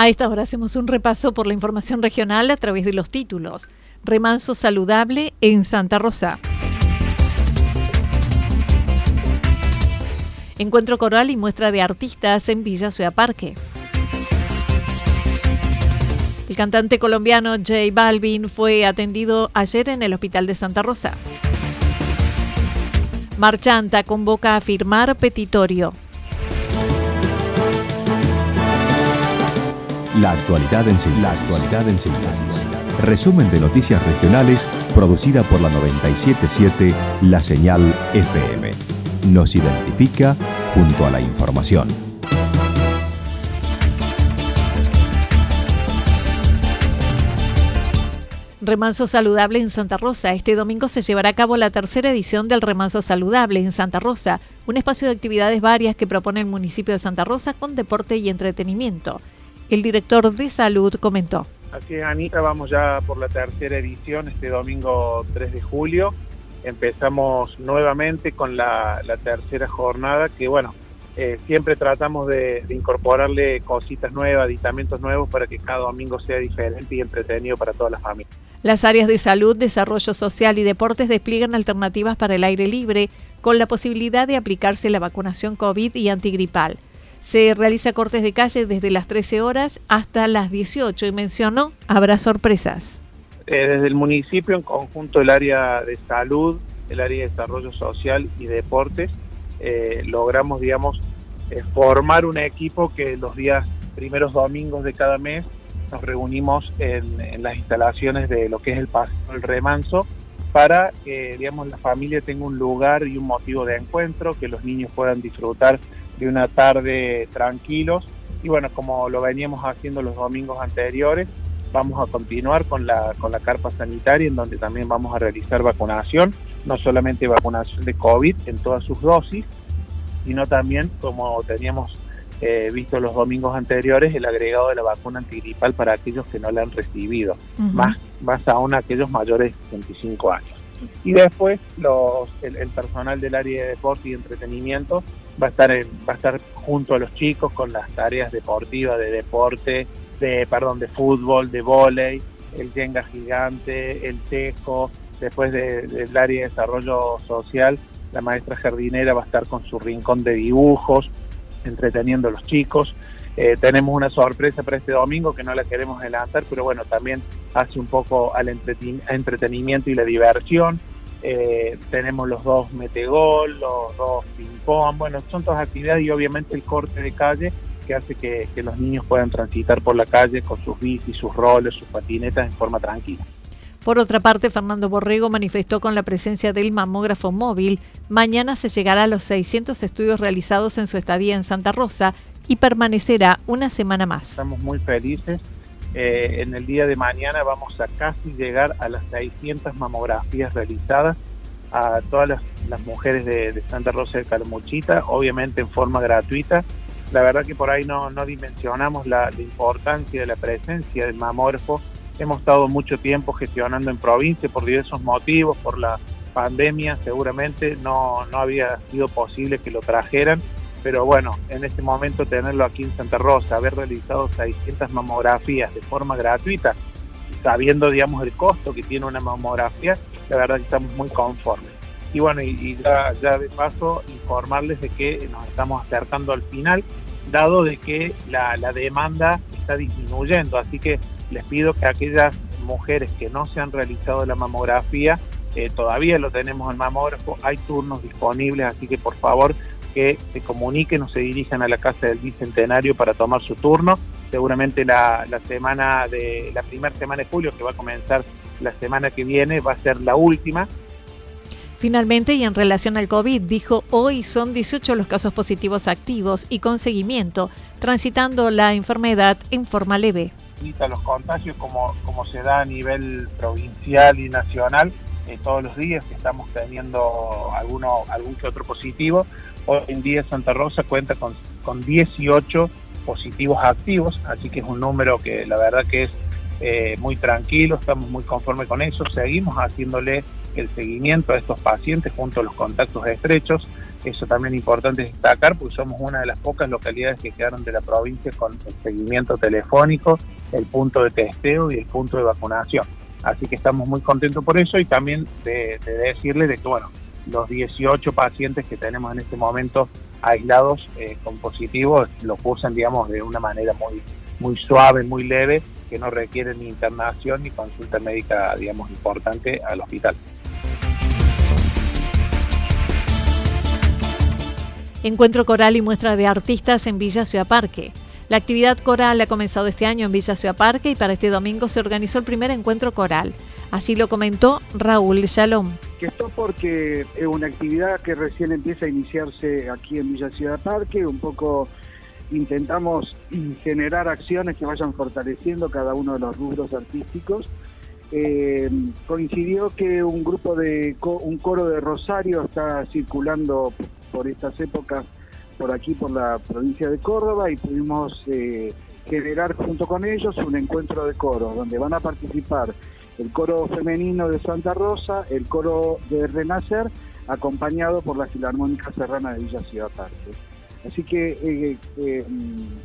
A esta hora hacemos un repaso por la información regional a través de los títulos. Remanso saludable en Santa Rosa. Encuentro coral y muestra de artistas en Villa Ciudad Parque. El cantante colombiano J Balvin fue atendido ayer en el Hospital de Santa Rosa. Marchanta convoca a firmar petitorio. La actualidad en síntesis. La en Resumen de noticias regionales producida por la 977 La Señal FM. Nos identifica junto a la información. Remanso Saludable en Santa Rosa. Este domingo se llevará a cabo la tercera edición del Remanso Saludable en Santa Rosa, un espacio de actividades varias que propone el municipio de Santa Rosa con deporte y entretenimiento. El director de salud comentó. Así es, Anita, vamos ya por la tercera edición este domingo 3 de julio. Empezamos nuevamente con la, tercera jornada que, bueno, eh, siempre tratamos de, incorporarle cositas nuevas, aditamentos nuevos para que cada domingo sea diferente y entretenido para toda la familia. Las áreas de salud, desarrollo social y deportes despliegan alternativas para el aire libre con la posibilidad de aplicarse la vacunación COVID y antigripal. Se realiza cortes de calle desde las 13 horas hasta las 18 y mencionó, habrá sorpresas. Eh, desde el municipio, en conjunto el área de salud, el área de desarrollo social y deportes, eh, logramos, digamos, eh, formar un equipo que los días primeros domingos de cada mes nos reunimos en, las instalaciones de lo que es el paso del remanso para que digamos la familia tenga un lugar y un motivo de encuentro, que los niños puedan disfrutar de una tarde tranquilos. Y bueno, como lo veníamos haciendo los domingos anteriores, vamos a continuar con la, con la carpa sanitaria, en donde también vamos a realizar vacunación, no solamente vacunación de COVID en todas sus dosis, sino también, como teníamos eh, visto los domingos anteriores, el agregado de la vacuna antigripal para aquellos que no la han recibido, más, más aún aquellos mayores de 25 años. Y después los, el personal del área de deporte y entretenimiento va a estar va a estar junto a los chicos con las tareas deportivas de deporte, de perdón, de fútbol, de vóley, el Jenga gigante, el tejo, después del área de desarrollo social, la maestra jardinera va a estar con su rincón de dibujos, entreteniendo a los chicos. Eh, tenemos una sorpresa para este domingo que no la queremos adelantar, pero bueno, también hace un poco al entretenimiento y la diversión. Eh, tenemos los dos metegol, los dos ping-pong, bueno, son todas actividades y obviamente el corte de calle que hace que, los niños puedan transitar por la calle con sus bicis, sus roles, sus patinetas en forma tranquila. Por otra parte, Fernando Borrego manifestó con la presencia del mamógrafo móvil, mañana se llegará a los 600 estudios realizados en su estadía en Santa Rosa y permanecerá una semana más. Estamos muy felices eh, en el día de mañana vamos a casi llegar a las 600 mamografías realizadas a todas las, mujeres de, Santa Rosa de Calamuchita, obviamente en forma gratuita. La verdad que por ahí no, dimensionamos la, importancia de la presencia del mamógrafo hemos estado mucho tiempo gestionando en provincia por diversos motivos, por la pandemia seguramente no, no había sido posible que lo trajeran, pero bueno, en este momento tenerlo aquí en Santa Rosa, haber realizado 600 mamografías de forma gratuita, sabiendo, digamos, el costo que tiene una mamografía, la verdad que estamos muy conformes. Y bueno, y, ya, de paso informarles de que nos estamos acercando al final, dado de que la, la demanda está disminuyendo, así que les pido que aquellas mujeres que no se han realizado la mamografía, eh, todavía lo tenemos el mamógrafo, hay turnos disponibles, así que por favor que se comuniquen o se dirijan a la Casa del Bicentenario para tomar su turno. Seguramente la, la semana de la primera semana de julio, que va a comenzar la semana que viene, va a ser la última. Finalmente, y en relación al COVID, dijo, hoy son 18 los casos positivos activos y con seguimiento, transitando la enfermedad en forma leve. Los contagios como, como se da a nivel provincial y nacional, eh, todos los días estamos teniendo alguno, algún que otro positivo. Hoy en día Santa Rosa cuenta con, con 18 positivos activos, así que es un número que la verdad que es eh, muy tranquilo, estamos muy conformes con eso, seguimos haciéndole el seguimiento a estos pacientes junto a los contactos estrechos, eso también es importante destacar porque somos una de las pocas localidades que quedaron de la provincia con el seguimiento telefónico, el punto de testeo y el punto de vacunación. Así que estamos muy contentos por eso y también de, de decirles de que, bueno, los 18 pacientes que tenemos en este momento aislados eh, con positivos lo cursan, digamos, de una manera muy, muy suave, muy leve, que no requiere ni internación ni consulta médica, digamos, importante al hospital. Encuentro coral y muestra de artistas en Villa Ciudad Parque. La actividad coral ha comenzado este año en Villa Ciudad Parque y para este domingo se organizó el primer encuentro coral. Así lo comentó Raúl Shalom. Esto porque es una actividad que recién empieza a iniciarse aquí en Villa Ciudad Parque, un poco intentamos generar acciones que vayan fortaleciendo cada uno de los rubros artísticos. Eh, coincidió que un grupo de un coro de Rosario está circulando por estas épocas por aquí, por la provincia de Córdoba, y pudimos eh, generar junto con ellos un encuentro de coros, donde van a participar el coro femenino de Santa Rosa, el coro de Renacer, acompañado por la Filarmónica Serrana de Villa Ciudad Parque. Así que eh, eh,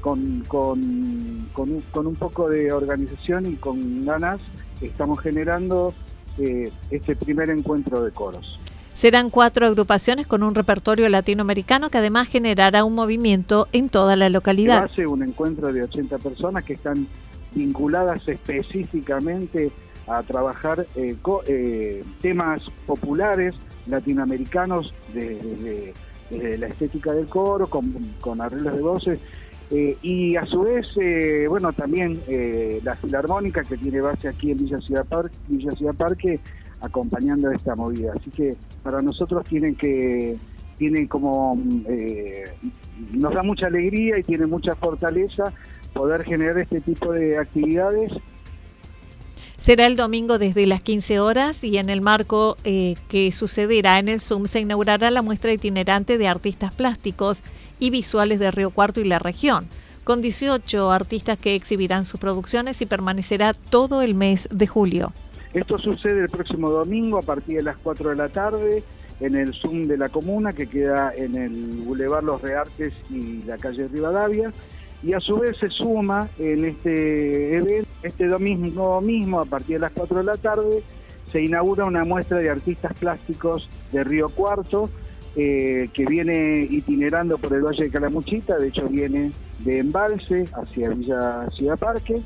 con, con, con, un, poco de organización y con ganas estamos generando este primer encuentro de coros. Serán cuatro agrupaciones con un repertorio latinoamericano que además generará un movimiento en toda la localidad. Hace un encuentro de 80 personas que están vinculadas específicamente a trabajar eh, eh, temas populares latinoamericanos desde de, la estética del coro, con, arreglos de voces. Eh, y a su vez, bueno, también la filarmónica que tiene base aquí en Villa Ciudad, Parque, Villa Ciudad Parque acompañando esta movida. Así que para nosotros tienen que, tienen como, eh, nos da mucha alegría y tiene mucha fortaleza poder generar este tipo de actividades. Será el domingo desde las 15 horas y en el marco eh, que sucederá en el Zoom se inaugurará la muestra itinerante de artistas plásticos y visuales de Río Cuarto y la región, con 18 artistas que exhibirán sus producciones y permanecerá todo el mes de julio. Esto sucede el próximo domingo a partir de las 4 de la tarde en el Zoom de la comuna que queda en el Boulevard Los Reartes y la calle Rivadavia. Y a su vez se suma en este evento, este domingo mismo a partir de las 4 de la tarde, se inaugura una muestra de artistas plásticos de Río Cuarto eh, que viene itinerando por el Valle de Calamuchita, de hecho viene de Embalse hacia Villa Ciudad Parque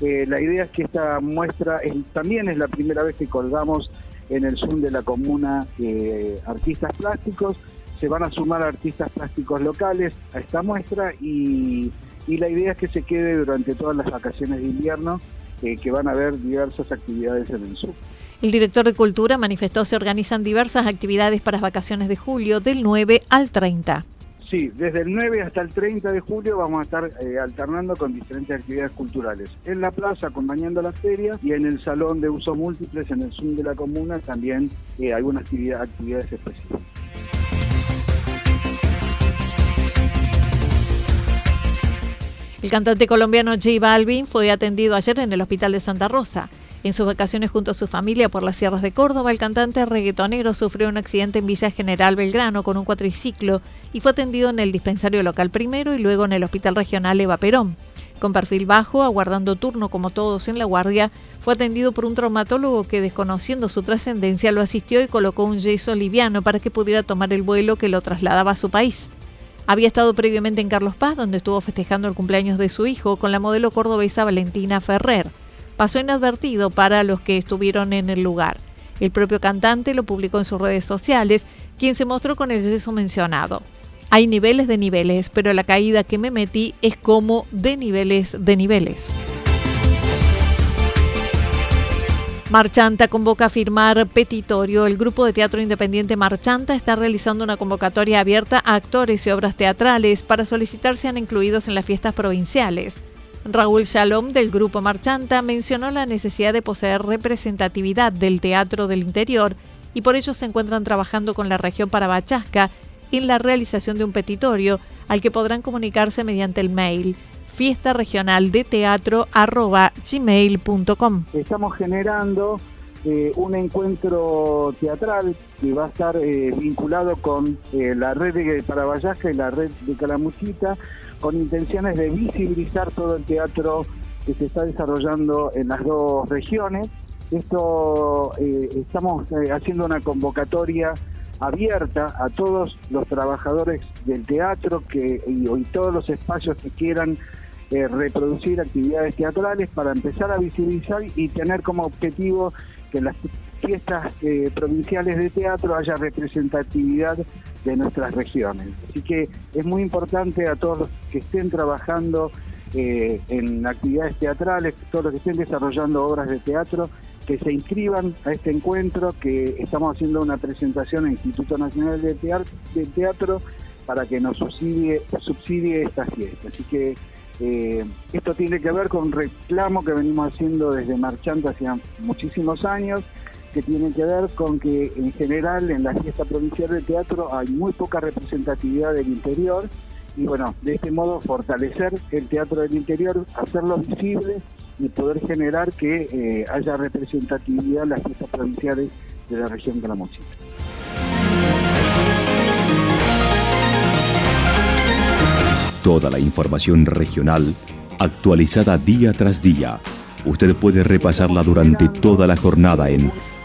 eh, la idea es que esta muestra también es la primera vez que colgamos en el Zoom de la comuna eh, artistas plásticos. Se van a sumar artistas plásticos locales a esta muestra y, la idea es que se quede durante todas las vacaciones de invierno, eh, que van a haber diversas actividades en el Zoom. El director de Cultura manifestó se organizan diversas actividades para las vacaciones de julio del 9 al 30. Sí, desde el 9 hasta el 30 de julio vamos a estar eh, alternando con diferentes actividades culturales. En la plaza acompañando la feria y en el salón de uso múltiples, en el Zoom de la comuna, también eh, algunas actividades específicas. El cantante colombiano J Balvin fue atendido ayer en el Hospital de Santa Rosa. En sus vacaciones junto a su familia por las sierras de Córdoba, el cantante reggaetonero sufrió un accidente en Villa General Belgrano con un cuatriciclo y fue atendido en el dispensario local primero y luego en el Hospital Regional Eva Perón. Con perfil bajo, aguardando turno como todos en la guardia, fue atendido por un traumatólogo que, desconociendo su trascendencia, lo asistió y colocó un yeso liviano para que pudiera tomar el vuelo que lo trasladaba a su país. Había estado previamente en Carlos Paz, donde estuvo festejando el cumpleaños de su hijo con la modelo cordobesa Valentina Ferrer pasó inadvertido para los que estuvieron en el lugar. El propio cantante lo publicó en sus redes sociales, quien se mostró con el yeso mencionado. Hay niveles de niveles, pero la caída que me metí es como de niveles de niveles. Marchanta convoca a firmar petitorio. El grupo de teatro independiente Marchanta está realizando una convocatoria abierta a actores y obras teatrales para solicitar sean incluidos en las fiestas provinciales. Raúl Shalom del Grupo Marchanta mencionó la necesidad de poseer representatividad del teatro del interior y por ello se encuentran trabajando con la región Parabachasca en la realización de un petitorio al que podrán comunicarse mediante el mail fiesta regional de teatro gmail.com. Estamos generando eh, un encuentro teatral que va a estar eh, vinculado con eh, la red de Parabachasca y la red de Calamuchita con intenciones de visibilizar todo el teatro que se está desarrollando en las dos regiones. Esto eh, estamos eh, haciendo una convocatoria abierta a todos los trabajadores del teatro que, y, todos los espacios que quieran eh, reproducir actividades teatrales para empezar a visibilizar y tener como objetivo que las fiestas provinciales de teatro haya representatividad de nuestras regiones. Así que es muy importante a todos los que estén trabajando eh, en actividades teatrales, todos los que estén desarrollando obras de teatro, que se inscriban a este encuentro, que estamos haciendo una presentación al Instituto Nacional de Teatro, para que nos subsidie, subsidie esta fiesta. Así que eh, esto tiene que ver con un reclamo que venimos haciendo desde Marchante hace muchísimos años que tienen que ver con que en general en la fiesta provincial de teatro hay muy poca representatividad del interior y bueno, de este modo fortalecer el teatro del interior, hacerlo visible y poder generar que eh, haya representatividad en las fiestas provinciales de la región de la Mochila. Toda la información regional actualizada día tras día. Usted puede repasarla durante toda la jornada en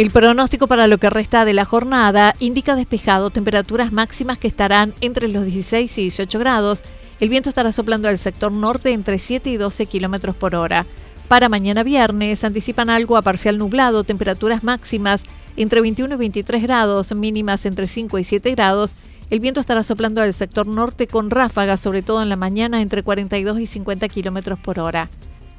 El pronóstico para lo que resta de la jornada indica despejado, temperaturas máximas que estarán entre los 16 y 18 grados. El viento estará soplando al sector norte entre 7 y 12 kilómetros por hora. Para mañana viernes anticipan algo a parcial nublado, temperaturas máximas entre 21 y 23 grados, mínimas entre 5 y 7 grados. El viento estará soplando al sector norte con ráfagas, sobre todo en la mañana, entre 42 y 50 kilómetros por hora.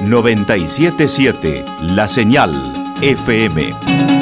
977 La Señal FM.